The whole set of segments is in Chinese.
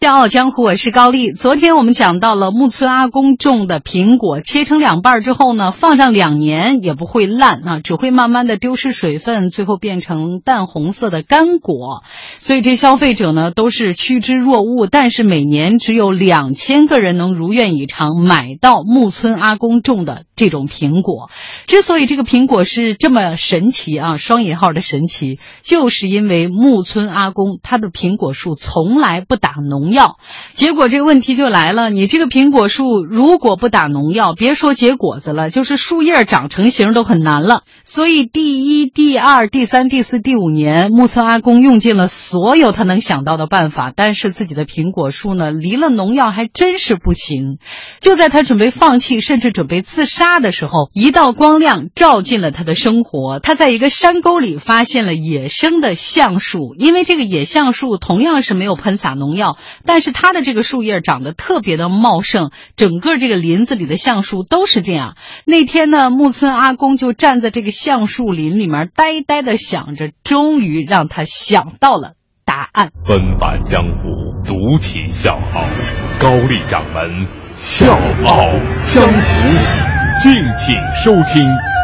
笑傲江湖，我是高丽。昨天我们讲到了木村阿公种的苹果，切成两半之后呢，放上两年也不会烂啊，只会慢慢的丢失水分，最后变成淡红色的干果。所以这消费者呢都是趋之若鹜。但是每年只有两千个人能如愿以偿买到木村阿公种的这种苹果。之所以这个苹果是这么神奇啊，双引号的神奇，就是因为木村阿公他的苹果树从来不打农药。结果这个问题就来了。你这个苹果树如果不打农药，别说结果子了，就是树叶长成型都很难了。所以第一、第二、第三、第四、第五年，木村阿公用尽了所有他能想到的办法，但是自己的苹果树呢，离了农药还真是不行。就在他准备放弃，甚至准备自杀的时候，一道光亮照进了他的生活。他在一个山沟里发现了野生的橡树，因为这个野橡树同样是没有喷洒农药。但是它的这个树叶长得特别的茂盛，整个这个林子里的橡树都是这样。那天呢，木村阿公就站在这个橡树林里面，呆呆的想着，终于让他想到了答案。纷繁江湖，独起笑傲，高丽掌门笑傲江湖，敬请收听。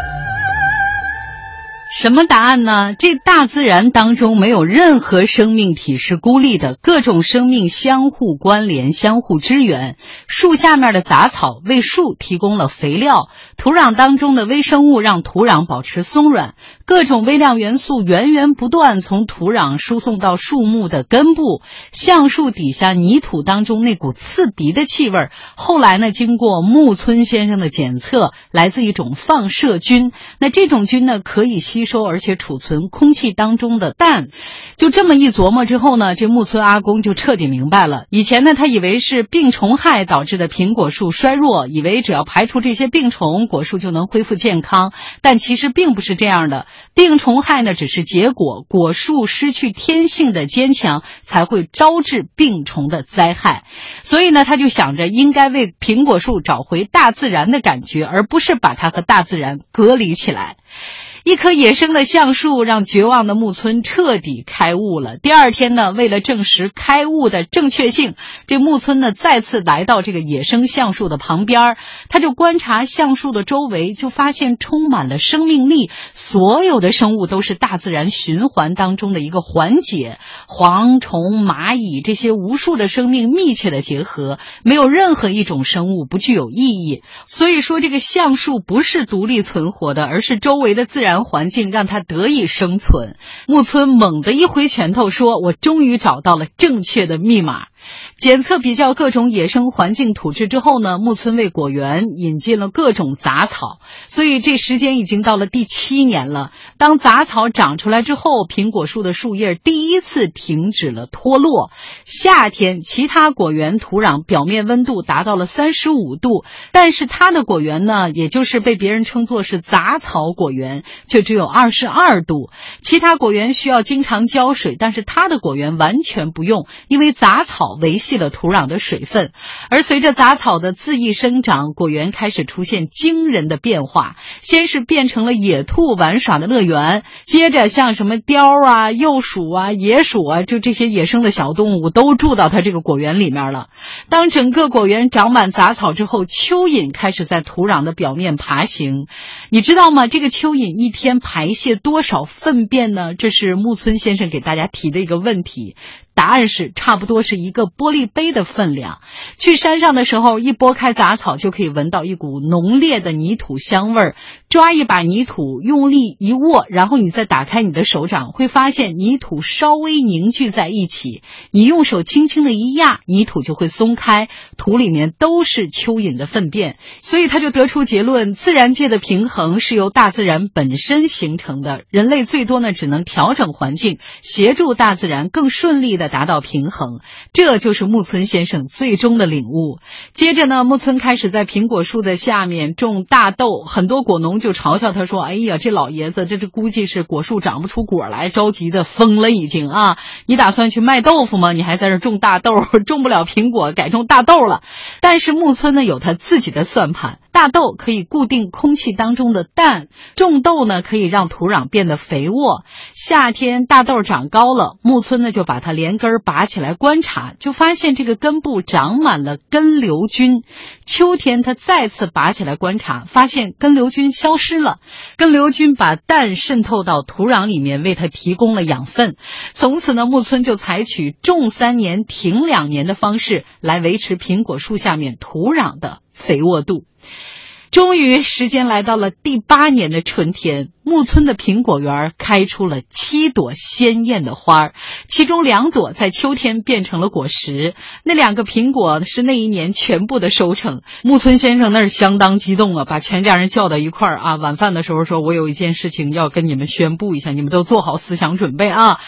什么答案呢？这大自然当中没有任何生命体是孤立的，各种生命相互关联、相互支援。树下面的杂草为树提供了肥料，土壤当中的微生物让土壤保持松软，各种微量元素源源不断从土壤输送到树木的根部。橡树底下泥土当中那股刺鼻的气味，后来呢，经过木村先生的检测，来自一种放射菌。那这种菌呢，可以吸。收而且储存空气当中的氮，就这么一琢磨之后呢，这木村阿公就彻底明白了。以前呢，他以为是病虫害导致的苹果树衰弱，以为只要排除这些病虫，果树就能恢复健康。但其实并不是这样的，病虫害呢只是结果，果树失去天性的坚强，才会招致病虫的灾害。所以呢，他就想着应该为苹果树找回大自然的感觉，而不是把它和大自然隔离起来。一棵野生的橡树让绝望的木村彻底开悟了。第二天呢，为了证实开悟的正确性，这木村呢再次来到这个野生橡树的旁边，他就观察橡树的周围，就发现充满了生命力。所有的生物都是大自然循环当中的一个环节，蝗虫、蚂蚁这些无数的生命密切的结合，没有任何一种生物不具有意义。所以说，这个橡树不是独立存活的，而是周围的自然。环境让他得以生存。木村猛地一挥拳头，说：“我终于找到了正确的密码。”检测比较各种野生环境土质之后呢，木村为果园引进了各种杂草，所以这时间已经到了第七年了。当杂草长出来之后，苹果树的树叶第一次停止了脱落。夏天，其他果园土壤表面温度达到了三十五度，但是它的果园呢，也就是被别人称作是杂草果园，却只有二十二度。其他果园需要经常浇水，但是它的果园完全不用，因为杂草。维系了土壤的水分，而随着杂草的恣意生长，果园开始出现惊人的变化。先是变成了野兔玩耍的乐园，接着像什么雕啊、鼬鼠啊、野鼠啊，就这些野生的小动物都住到它这个果园里面了。当整个果园长满杂草之后，蚯蚓开始在土壤的表面爬行。你知道吗？这个蚯蚓一天排泄多少粪便呢？这是木村先生给大家提的一个问题。答案是差不多是一个玻璃杯的分量。去山上的时候，一拨开杂草就可以闻到一股浓烈的泥土香味儿。抓一把泥土，用力一握，然后你再打开你的手掌，会发现泥土稍微凝聚在一起。你用手轻轻的一压，泥土就会松开，土里面都是蚯蚓的粪便。所以他就得出结论：自然界的平衡是由大自然本身形成的，人类最多呢只能调整环境，协助大自然更顺利的达到平衡，这就是木村先生最终的领悟。接着呢，木村开始在苹果树的下面种大豆，很多果农就嘲笑他说：“哎呀，这老爷子，这这估计是果树长不出果来，着急的疯了已经啊！你打算去卖豆腐吗？你还在这种大豆，种不了苹果，改种大豆了。”但是木村呢，有他自己的算盘。大豆可以固定空气当中的氮，种豆呢可以让土壤变得肥沃。夏天大豆长高了，木村呢就把它连根拔起来观察，就发现这个根部长满了根瘤菌。秋天他再次拔起来观察，发现根瘤菌消失了。根瘤菌把氮渗透到土壤里面，为它提供了养分。从此呢，木村就采取种三年停两年的方式来维持苹果树下面土壤的肥沃度。终于，时间来到了第八年的春天，木村的苹果园开出了七朵鲜艳的花儿，其中两朵在秋天变成了果实。那两个苹果是那一年全部的收成。木村先生那是相当激动啊，把全家人叫到一块儿啊，晚饭的时候说：“我有一件事情要跟你们宣布一下，你们都做好思想准备啊。”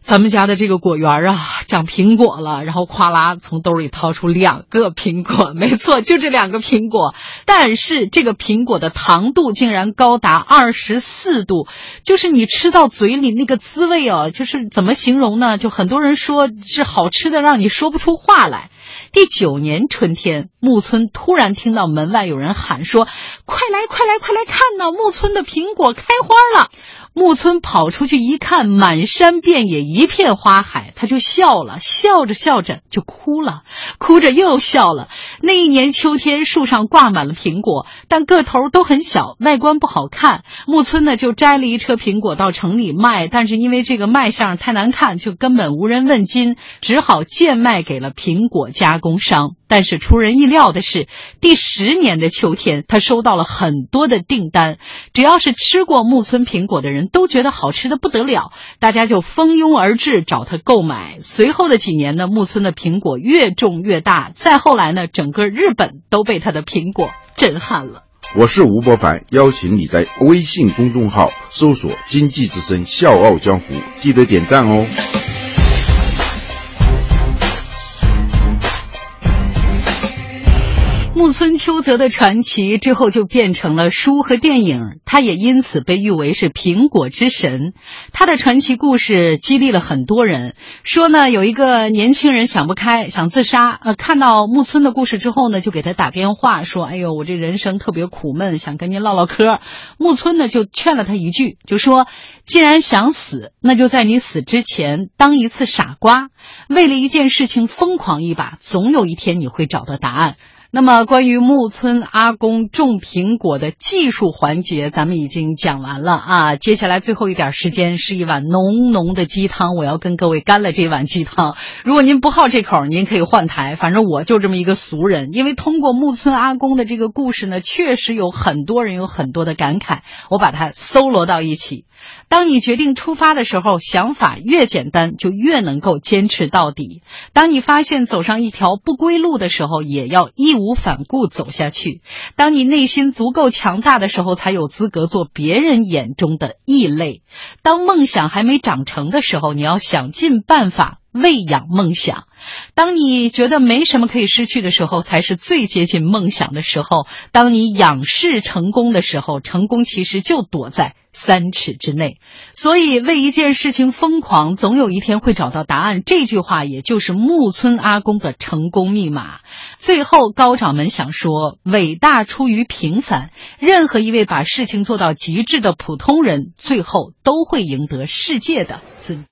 咱们家的这个果园啊，长苹果了，然后夸啦从兜里掏出两个苹果，没错，就这两个苹果。但是这个苹果的糖度竟然高达二十四度，就是你吃到嘴里那个滋味哦，就是怎么形容呢？就很多人说是好吃的，让你说不出话来。第九年春天，木村突然听到门外有人喊说：“快来，快来，快来看呐！木村的苹果开花了。”木村跑出去一看，满山遍野一片花海，他就笑了，笑着笑着就哭了，哭着又笑了。那一年秋天，树上挂满了苹果，但个头都很小，外观不好看。木村呢就摘了一车苹果到城里卖，但是因为这个卖相太难看，就根本无人问津，只好贱卖给了苹果加工商。但是出人意料的是，第十年的秋天，他收到了很多的订单。只要是吃过木村苹果的人都觉得好吃的不得了，大家就蜂拥而至找他购买。随后的几年呢，木村的苹果越种越大。再后来呢，整个日本都被他的苹果震撼了。我是吴伯凡，邀请你在微信公众号搜索“经济之声笑傲江湖”，记得点赞哦。木村秋泽的传奇之后就变成了书和电影，他也因此被誉为是苹果之神。他的传奇故事激励了很多人。说呢，有一个年轻人想不开，想自杀。呃，看到木村的故事之后呢，就给他打电话说：“哎呦，我这人生特别苦闷，想跟您唠唠嗑。”木村呢就劝了他一句，就说：“既然想死，那就在你死之前当一次傻瓜，为了一件事情疯狂一把，总有一天你会找到答案。”那么，关于木村阿公种苹果的技术环节，咱们已经讲完了啊。接下来最后一点时间是一碗浓浓的鸡汤，我要跟各位干了这碗鸡汤。如果您不好这口，您可以换台，反正我就这么一个俗人。因为通过木村阿公的这个故事呢，确实有很多人有很多的感慨，我把它搜罗到一起。当你决定出发的时候，想法越简单，就越能够坚持到底。当你发现走上一条不归路的时候，也要义无反顾走下去。当你内心足够强大的时候，才有资格做别人眼中的异类。当梦想还没长成的时候，你要想尽办法喂养梦想。当你觉得没什么可以失去的时候，才是最接近梦想的时候。当你仰视成功的时候，成功其实就躲在三尺之内。所以，为一件事情疯狂，总有一天会找到答案。这句话也就是木村阿公的成功密码。最后，高掌门想说：伟大出于平凡。任何一位把事情做到极致的普通人，最后都会赢得世界的尊。